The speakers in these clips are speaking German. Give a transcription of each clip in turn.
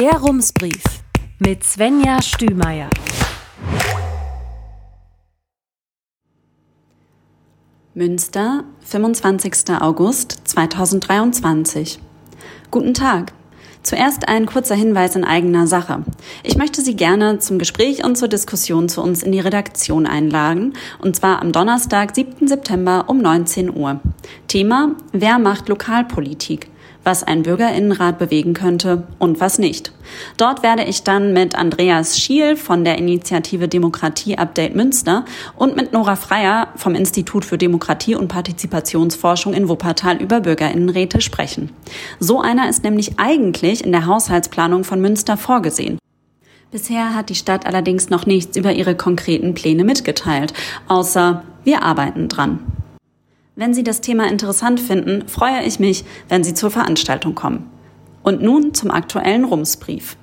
Der Rumsbrief mit Svenja Stümeier. Münster, 25. August 2023. Guten Tag. Zuerst ein kurzer Hinweis in eigener Sache. Ich möchte Sie gerne zum Gespräch und zur Diskussion zu uns in die Redaktion einladen, und zwar am Donnerstag, 7. September um 19 Uhr. Thema Wer macht Lokalpolitik? Was ein Bürgerinnenrat bewegen könnte und was nicht. Dort werde ich dann mit Andreas Schiel von der Initiative Demokratie Update Münster und mit Nora Freier vom Institut für Demokratie und Partizipationsforschung in Wuppertal über Bürgerinnenräte sprechen. So einer ist nämlich eigentlich in der Haushaltsplanung von Münster vorgesehen. Bisher hat die Stadt allerdings noch nichts über ihre konkreten Pläne mitgeteilt, außer wir arbeiten dran. Wenn Sie das Thema interessant finden, freue ich mich, wenn Sie zur Veranstaltung kommen. Und nun zum aktuellen Rumsbrief.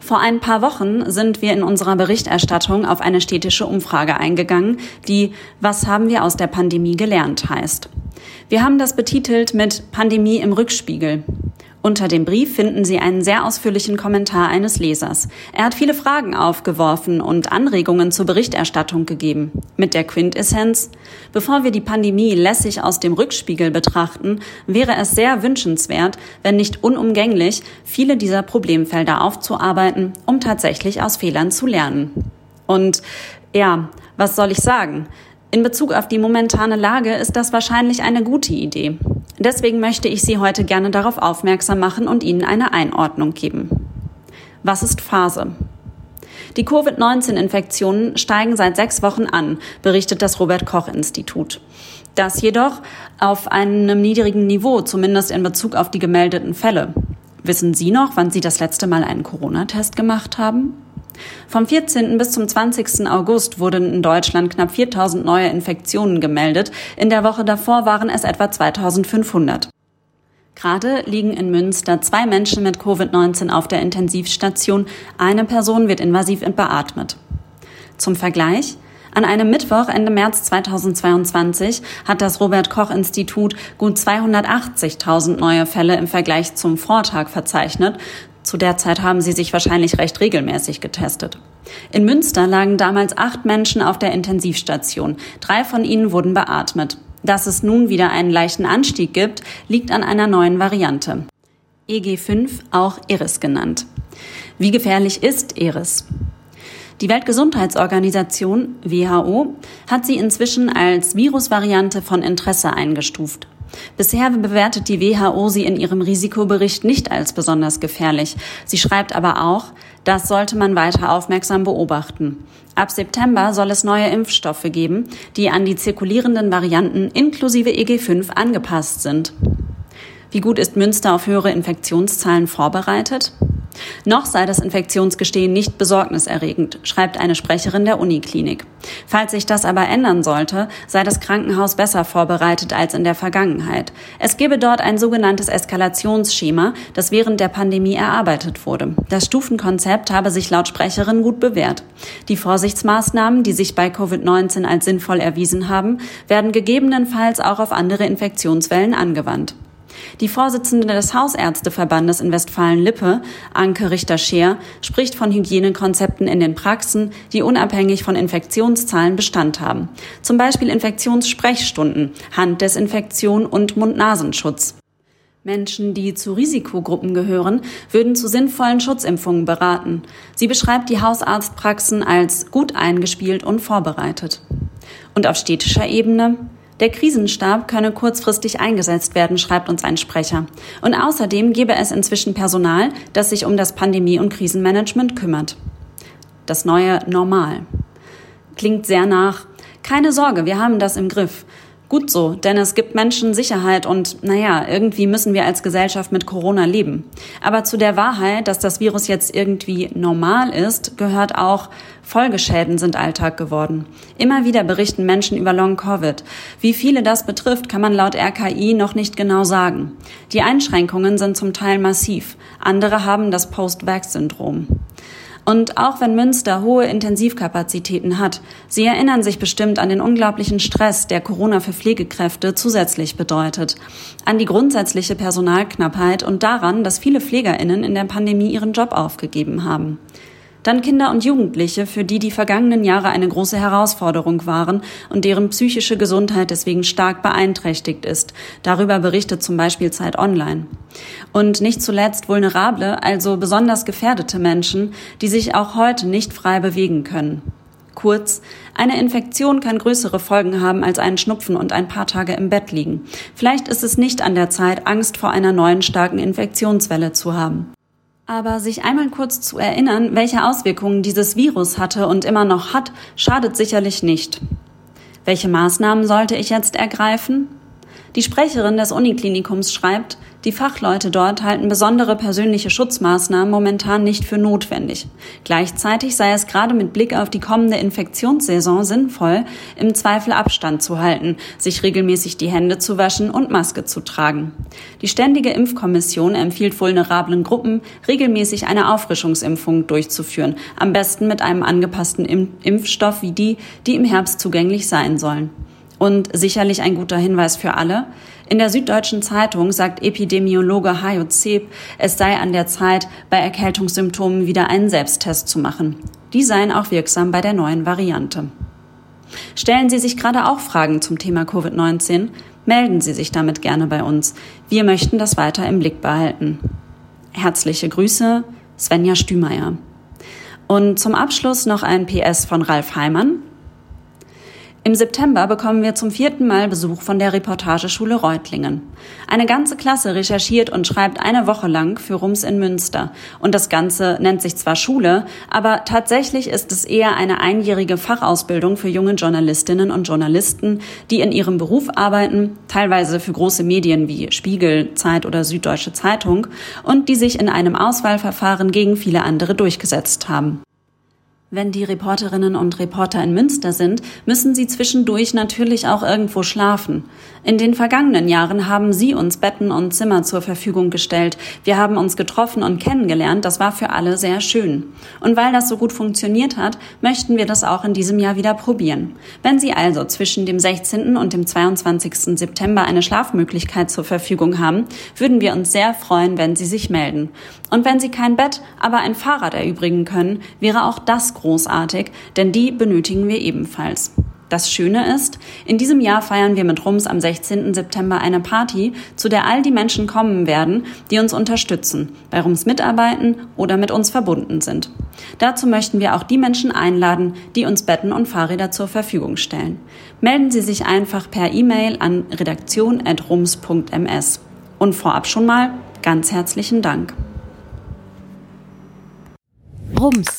Vor ein paar Wochen sind wir in unserer Berichterstattung auf eine städtische Umfrage eingegangen, die Was haben wir aus der Pandemie gelernt heißt. Wir haben das betitelt mit Pandemie im Rückspiegel. Unter dem Brief finden Sie einen sehr ausführlichen Kommentar eines Lesers. Er hat viele Fragen aufgeworfen und Anregungen zur Berichterstattung gegeben. Mit der Quintessenz, bevor wir die Pandemie lässig aus dem Rückspiegel betrachten, wäre es sehr wünschenswert, wenn nicht unumgänglich, viele dieser Problemfelder aufzuarbeiten, um tatsächlich aus Fehlern zu lernen. Und ja, was soll ich sagen? In Bezug auf die momentane Lage ist das wahrscheinlich eine gute Idee. Deswegen möchte ich Sie heute gerne darauf aufmerksam machen und Ihnen eine Einordnung geben. Was ist Phase? Die Covid-19-Infektionen steigen seit sechs Wochen an, berichtet das Robert Koch Institut. Das jedoch auf einem niedrigen Niveau, zumindest in Bezug auf die gemeldeten Fälle. Wissen Sie noch, wann Sie das letzte Mal einen Corona-Test gemacht haben? Vom 14. bis zum 20. August wurden in Deutschland knapp 4000 neue Infektionen gemeldet. In der Woche davor waren es etwa 2500. Gerade liegen in Münster zwei Menschen mit Covid-19 auf der Intensivstation. Eine Person wird invasiv beatmet. Zum Vergleich, an einem Mittwoch Ende März 2022 hat das Robert Koch Institut gut 280.000 neue Fälle im Vergleich zum Vortag verzeichnet. Zu der Zeit haben sie sich wahrscheinlich recht regelmäßig getestet. In Münster lagen damals acht Menschen auf der Intensivstation. Drei von ihnen wurden beatmet. Dass es nun wieder einen leichten Anstieg gibt, liegt an einer neuen Variante. EG5, auch Eris genannt. Wie gefährlich ist Eris? Die Weltgesundheitsorganisation WHO hat sie inzwischen als Virusvariante von Interesse eingestuft. Bisher bewertet die WHO sie in ihrem Risikobericht nicht als besonders gefährlich. Sie schreibt aber auch, das sollte man weiter aufmerksam beobachten. Ab September soll es neue Impfstoffe geben, die an die zirkulierenden Varianten inklusive EG5 angepasst sind. Wie gut ist Münster auf höhere Infektionszahlen vorbereitet? Noch sei das Infektionsgestehen nicht besorgniserregend, schreibt eine Sprecherin der Uniklinik. Falls sich das aber ändern sollte, sei das Krankenhaus besser vorbereitet als in der Vergangenheit. Es gebe dort ein sogenanntes Eskalationsschema, das während der Pandemie erarbeitet wurde. Das Stufenkonzept habe sich laut Sprecherin gut bewährt. Die Vorsichtsmaßnahmen, die sich bei Covid-19 als sinnvoll erwiesen haben, werden gegebenenfalls auch auf andere Infektionswellen angewandt. Die Vorsitzende des Hausärzteverbandes in Westfalen-Lippe, Anke Richter-Scheer, spricht von Hygienekonzepten in den Praxen, die unabhängig von Infektionszahlen Bestand haben. Zum Beispiel Infektionssprechstunden, Handdesinfektion und Mund-Nasenschutz. Menschen, die zu Risikogruppen gehören, würden zu sinnvollen Schutzimpfungen beraten. Sie beschreibt die Hausarztpraxen als gut eingespielt und vorbereitet. Und auf städtischer Ebene der Krisenstab könne kurzfristig eingesetzt werden, schreibt uns ein Sprecher. Und außerdem gebe es inzwischen Personal, das sich um das Pandemie- und Krisenmanagement kümmert. Das neue Normal. Klingt sehr nach, keine Sorge, wir haben das im Griff. Gut so, denn es gibt Menschen Sicherheit und naja, irgendwie müssen wir als Gesellschaft mit Corona leben. Aber zu der Wahrheit, dass das Virus jetzt irgendwie normal ist, gehört auch, Folgeschäden sind Alltag geworden. Immer wieder berichten Menschen über Long-Covid. Wie viele das betrifft, kann man laut RKI noch nicht genau sagen. Die Einschränkungen sind zum Teil massiv. Andere haben das Post-Vax-Syndrom. Und auch wenn Münster hohe Intensivkapazitäten hat, Sie erinnern sich bestimmt an den unglaublichen Stress, der Corona für Pflegekräfte zusätzlich bedeutet, an die grundsätzliche Personalknappheit und daran, dass viele Pflegerinnen in der Pandemie ihren Job aufgegeben haben. Dann Kinder und Jugendliche, für die die vergangenen Jahre eine große Herausforderung waren und deren psychische Gesundheit deswegen stark beeinträchtigt ist. Darüber berichtet zum Beispiel Zeit Online. Und nicht zuletzt vulnerable, also besonders gefährdete Menschen, die sich auch heute nicht frei bewegen können. Kurz, eine Infektion kann größere Folgen haben als einen Schnupfen und ein paar Tage im Bett liegen. Vielleicht ist es nicht an der Zeit, Angst vor einer neuen starken Infektionswelle zu haben. Aber sich einmal kurz zu erinnern, welche Auswirkungen dieses Virus hatte und immer noch hat, schadet sicherlich nicht. Welche Maßnahmen sollte ich jetzt ergreifen? Die Sprecherin des Uniklinikums schreibt, die Fachleute dort halten besondere persönliche Schutzmaßnahmen momentan nicht für notwendig. Gleichzeitig sei es gerade mit Blick auf die kommende Infektionssaison sinnvoll, im Zweifel Abstand zu halten, sich regelmäßig die Hände zu waschen und Maske zu tragen. Die Ständige Impfkommission empfiehlt vulnerablen Gruppen, regelmäßig eine Auffrischungsimpfung durchzuführen, am besten mit einem angepassten Impfstoff wie die, die im Herbst zugänglich sein sollen. Und sicherlich ein guter Hinweis für alle. In der Süddeutschen Zeitung sagt Epidemiologe Hajo Zeb, es sei an der Zeit, bei Erkältungssymptomen wieder einen Selbsttest zu machen. Die seien auch wirksam bei der neuen Variante. Stellen Sie sich gerade auch Fragen zum Thema Covid-19? Melden Sie sich damit gerne bei uns. Wir möchten das weiter im Blick behalten. Herzliche Grüße, Svenja Stümeier. Und zum Abschluss noch ein PS von Ralf Heimann. Im September bekommen wir zum vierten Mal Besuch von der Reportageschule Reutlingen. Eine ganze Klasse recherchiert und schreibt eine Woche lang für Rums in Münster. Und das Ganze nennt sich zwar Schule, aber tatsächlich ist es eher eine einjährige Fachausbildung für junge Journalistinnen und Journalisten, die in ihrem Beruf arbeiten, teilweise für große Medien wie Spiegel, Zeit oder Süddeutsche Zeitung, und die sich in einem Auswahlverfahren gegen viele andere durchgesetzt haben. Wenn die Reporterinnen und Reporter in Münster sind, müssen sie zwischendurch natürlich auch irgendwo schlafen. In den vergangenen Jahren haben sie uns Betten und Zimmer zur Verfügung gestellt. Wir haben uns getroffen und kennengelernt. Das war für alle sehr schön. Und weil das so gut funktioniert hat, möchten wir das auch in diesem Jahr wieder probieren. Wenn Sie also zwischen dem 16. und dem 22. September eine Schlafmöglichkeit zur Verfügung haben, würden wir uns sehr freuen, wenn Sie sich melden. Und wenn Sie kein Bett, aber ein Fahrrad erübrigen können, wäre auch das großartig, denn die benötigen wir ebenfalls. Das Schöne ist, in diesem Jahr feiern wir mit Rums am 16. September eine Party, zu der all die Menschen kommen werden, die uns unterstützen, bei Rums mitarbeiten oder mit uns verbunden sind. Dazu möchten wir auch die Menschen einladen, die uns Betten und Fahrräder zur Verfügung stellen. Melden Sie sich einfach per E-Mail an redaktion.rums.ms. Und vorab schon mal ganz herzlichen Dank. Rums